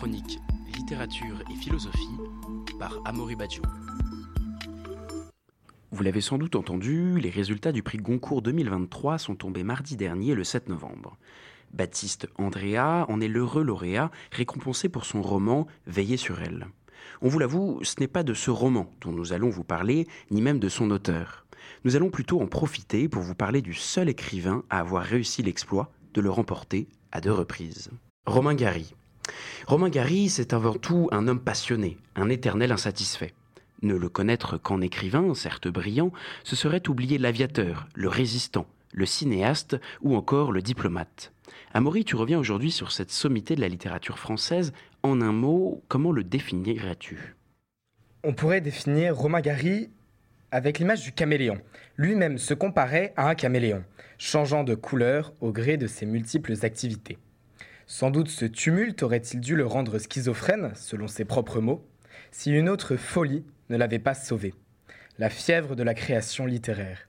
chronique Littérature et philosophie par Amaury. Vous l'avez sans doute entendu, les résultats du prix Goncourt 2023 sont tombés mardi dernier, le 7 novembre. Baptiste Andrea en est l'heureux lauréat, récompensé pour son roman Veiller sur elle. On vous l'avoue, ce n'est pas de ce roman dont nous allons vous parler, ni même de son auteur. Nous allons plutôt en profiter pour vous parler du seul écrivain à avoir réussi l'exploit de le remporter à deux reprises. Romain Gary. Romain Gary, c'est avant tout un homme passionné, un éternel insatisfait. Ne le connaître qu'en écrivain, certes brillant, ce serait oublier l'aviateur, le résistant, le cinéaste ou encore le diplomate. Amaury, tu reviens aujourd'hui sur cette sommité de la littérature française. En un mot, comment le définirais-tu? On pourrait définir Romain Gary avec l'image du caméléon. Lui-même se comparait à un caméléon, changeant de couleur au gré de ses multiples activités. Sans doute ce tumulte aurait-il dû le rendre schizophrène, selon ses propres mots, si une autre folie ne l'avait pas sauvé, la fièvre de la création littéraire.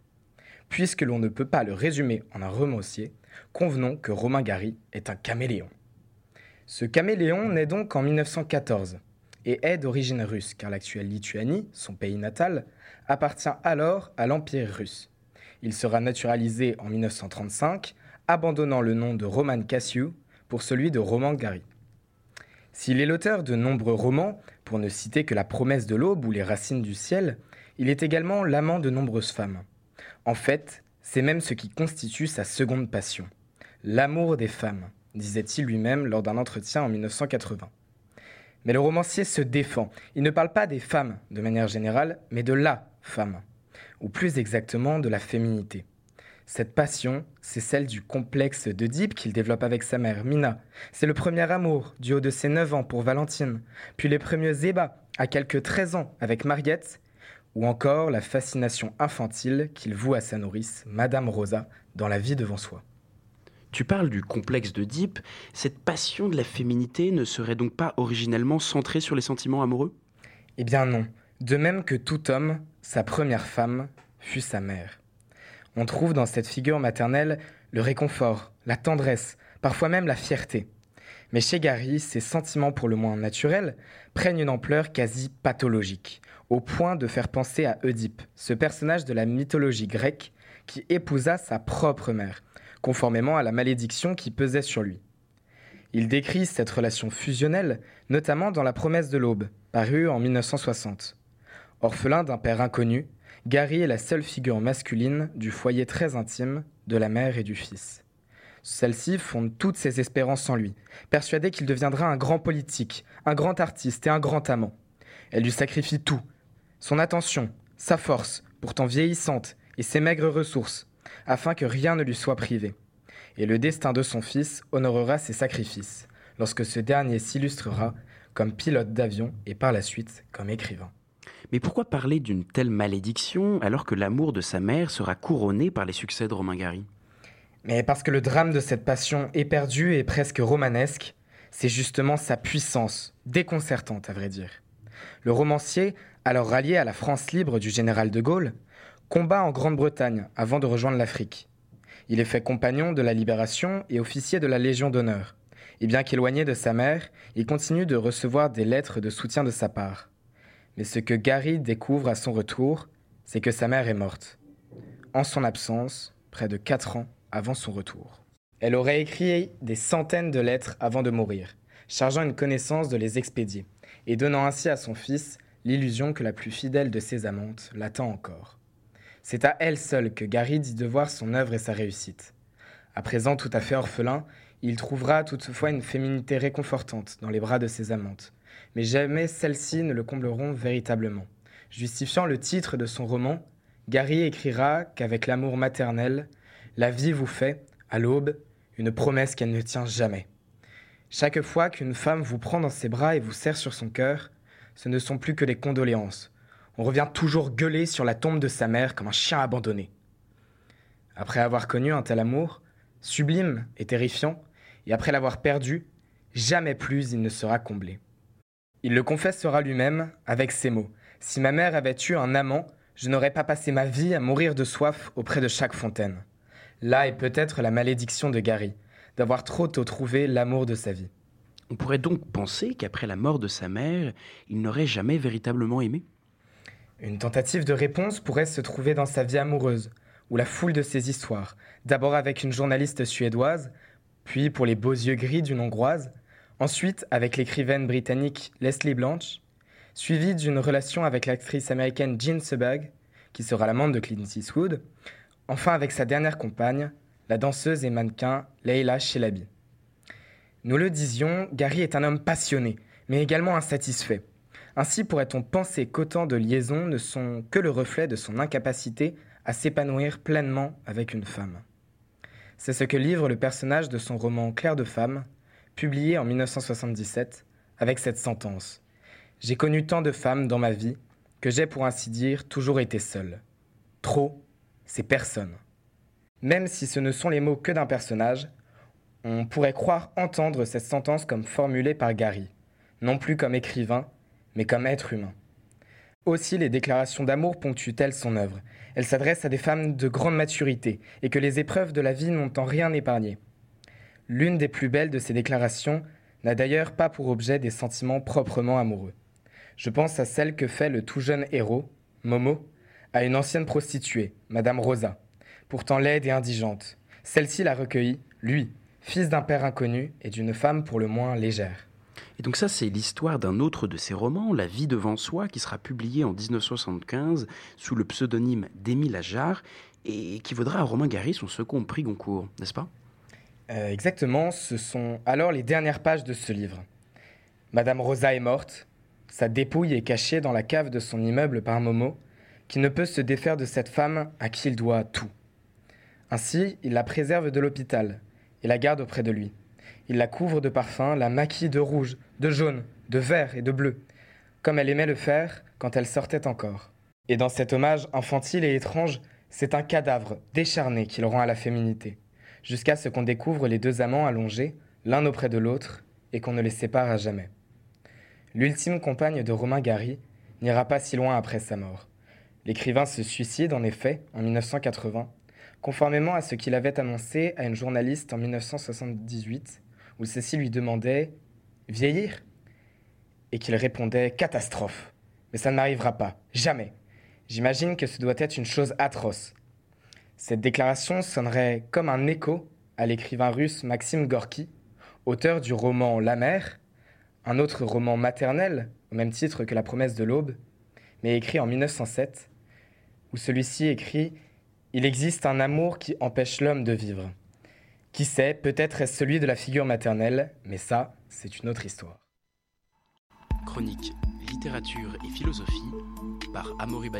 Puisque l'on ne peut pas le résumer en un romancier, convenons que Romain Gary est un caméléon. Ce caméléon naît donc en 1914 et est d'origine russe, car l'actuelle Lituanie, son pays natal, appartient alors à l'Empire russe. Il sera naturalisé en 1935, abandonnant le nom de Roman Cassiu pour celui de Roman Gary. S'il est l'auteur de nombreux romans, pour ne citer que La promesse de l'aube ou Les racines du ciel, il est également l'amant de nombreuses femmes. En fait, c'est même ce qui constitue sa seconde passion, l'amour des femmes, disait-il lui-même lors d'un entretien en 1980. Mais le romancier se défend. Il ne parle pas des femmes de manière générale, mais de la femme, ou plus exactement de la féminité. Cette passion, c'est celle du complexe d'Oedipe qu'il développe avec sa mère, Mina. C'est le premier amour, du haut de ses 9 ans pour Valentine, puis les premiers ébats, à quelques 13 ans, avec Mariette, ou encore la fascination infantile qu'il voue à sa nourrice, Madame Rosa, dans La vie devant soi. Tu parles du complexe d'Oedipe. Cette passion de la féminité ne serait donc pas originellement centrée sur les sentiments amoureux? Eh bien non. De même que tout homme, sa première femme fut sa mère. On trouve dans cette figure maternelle le réconfort, la tendresse, parfois même la fierté. Mais chez Gary, ces sentiments pour le moins naturels prennent une ampleur quasi pathologique, au point de faire penser à Oedipe, ce personnage de la mythologie grecque qui épousa sa propre mère, conformément à la malédiction qui pesait sur lui. Il décrit cette relation fusionnelle, notamment dans La promesse de l'aube, parue en 1960. Orphelin d'un père inconnu, Gary est la seule figure masculine du foyer très intime de la mère et du fils. Celle-ci fonde toutes ses espérances en lui, persuadée qu'il deviendra un grand politique, un grand artiste et un grand amant. Elle lui sacrifie tout, son attention, sa force, pourtant vieillissante, et ses maigres ressources, afin que rien ne lui soit privé. Et le destin de son fils honorera ses sacrifices, lorsque ce dernier s'illustrera comme pilote d'avion et par la suite comme écrivain. Mais pourquoi parler d'une telle malédiction alors que l'amour de sa mère sera couronné par les succès de Romain Gary? Mais parce que le drame de cette passion éperdue et presque romanesque, c'est justement sa puissance, déconcertante à vrai dire. Le romancier, alors rallié à la France libre du général de Gaulle, combat en Grande-Bretagne avant de rejoindre l'Afrique. Il est fait compagnon de la Libération et officier de la Légion d'honneur. Et bien qu'éloigné de sa mère, il continue de recevoir des lettres de soutien de sa part. Mais ce que Gary découvre à son retour, c'est que sa mère est morte. En son absence, près de quatre ans avant son retour. Elle aurait écrit des centaines de lettres avant de mourir, chargeant une connaissance de les expédier, et donnant ainsi à son fils l'illusion que la plus fidèle de ses amantes l'attend encore. C'est à elle seule que Gary dit devoir son œuvre et sa réussite. À présent tout à fait orphelin, il trouvera toutefois une féminité réconfortante dans les bras de ses amantes, mais jamais celles-ci ne le combleront véritablement. Justifiant le titre de son roman, Gary écrira qu'avec l'amour maternel, la vie vous fait, à l'aube, une promesse qu'elle ne tient jamais. Chaque fois qu'une femme vous prend dans ses bras et vous serre sur son cœur, ce ne sont plus que des condoléances. On revient toujours gueuler sur la tombe de sa mère comme un chien abandonné. Après avoir connu un tel amour, sublime et terrifiant, et après l'avoir perdu, jamais plus il ne sera comblé. Il le confessera lui-même avec ces mots. Si ma mère avait eu un amant, je n'aurais pas passé ma vie à mourir de soif auprès de chaque fontaine. Là est peut-être la malédiction de Gary, d'avoir trop tôt trouvé l'amour de sa vie. On pourrait donc penser qu'après la mort de sa mère, il n'aurait jamais véritablement aimé? Une tentative de réponse pourrait se trouver dans sa vie amoureuse, ou la foule de ses histoires, d'abord avec une journaliste suédoise, puis pour les beaux yeux gris d'une hongroise, ensuite avec l'écrivaine britannique Leslie Blanch, suivie d'une relation avec l'actrice américaine Jean Seberg, qui sera l'amante de Clint Eastwood, enfin avec sa dernière compagne, la danseuse et mannequin Leila Shelabi. Nous le disions, Gary est un homme passionné, mais également insatisfait. Ainsi pourrait-on penser qu'autant de liaisons ne sont que le reflet de son incapacité à s'épanouir pleinement avec une femme. C'est ce que livre le personnage de son roman Claire de femme, publié en 1977, avec cette sentence. J'ai connu tant de femmes dans ma vie que j'ai pour ainsi dire toujours été seul. Trop, c'est personne. Même si ce ne sont les mots que d'un personnage, on pourrait croire entendre cette sentence comme formulée par Gary, non plus comme écrivain, mais comme être humain. Aussi les déclarations d'amour ponctuent-elles son œuvre? Elle s'adresse à des femmes de grande maturité et que les épreuves de la vie n'ont en rien épargné. L'une des plus belles de ces déclarations n'a d'ailleurs pas pour objet des sentiments proprement amoureux. Je pense à celle que fait le tout jeune héros, Momo, à une ancienne prostituée, Madame Rosa, pourtant laide et indigente. Celle-ci l'a recueilli, lui, fils d'un père inconnu et d'une femme pour le moins légère. Et donc ça, c'est l'histoire d'un autre de ses romans, La vie devant soi, qui sera publié en 1975 sous le pseudonyme d'Émile Ajar et qui vaudra à Romain Gary son second prix Goncourt, n'est-ce pas? Euh, Exactement, ce sont alors les dernières pages de ce livre. Madame Rosa est morte, sa dépouille est cachée dans la cave de son immeuble par Momo, qui ne peut se défaire de cette femme à qui il doit tout. Ainsi, il la préserve de l'hôpital et la garde auprès de lui. Il la couvre de parfums, la maquille de rouge, de jaune, de vert et de bleu, comme elle aimait le faire quand elle sortait encore. Et dans cet hommage infantile et étrange, c'est un cadavre décharné qu'il rend à la féminité, jusqu'à ce qu'on découvre les deux amants allongés, l'un auprès de l'autre, et qu'on ne les sépare à jamais. L'ultime compagne de Romain Gary n'ira pas si loin après sa mort. L'écrivain se suicide en effet en 1980, conformément à ce qu'il avait annoncé à une journaliste en 1978 où celle-ci lui demandait Vieillir? Et qu'il répondait Catastrophe. Mais ça ne m'arrivera pas, jamais. J'imagine que ce doit être une chose atroce. Cette déclaration sonnerait comme un écho à l'écrivain russe Maxime Gorky, auteur du roman La mer, un autre roman maternel, au même titre que La promesse de l'aube, mais écrit en 1907, où celui-ci écrit Il existe un amour qui empêche l'homme de vivre. Qui sait, peut-être est-ce celui de la figure maternelle, mais ça, c'est une autre histoire. Chronique Littérature et philosophie par Amaury.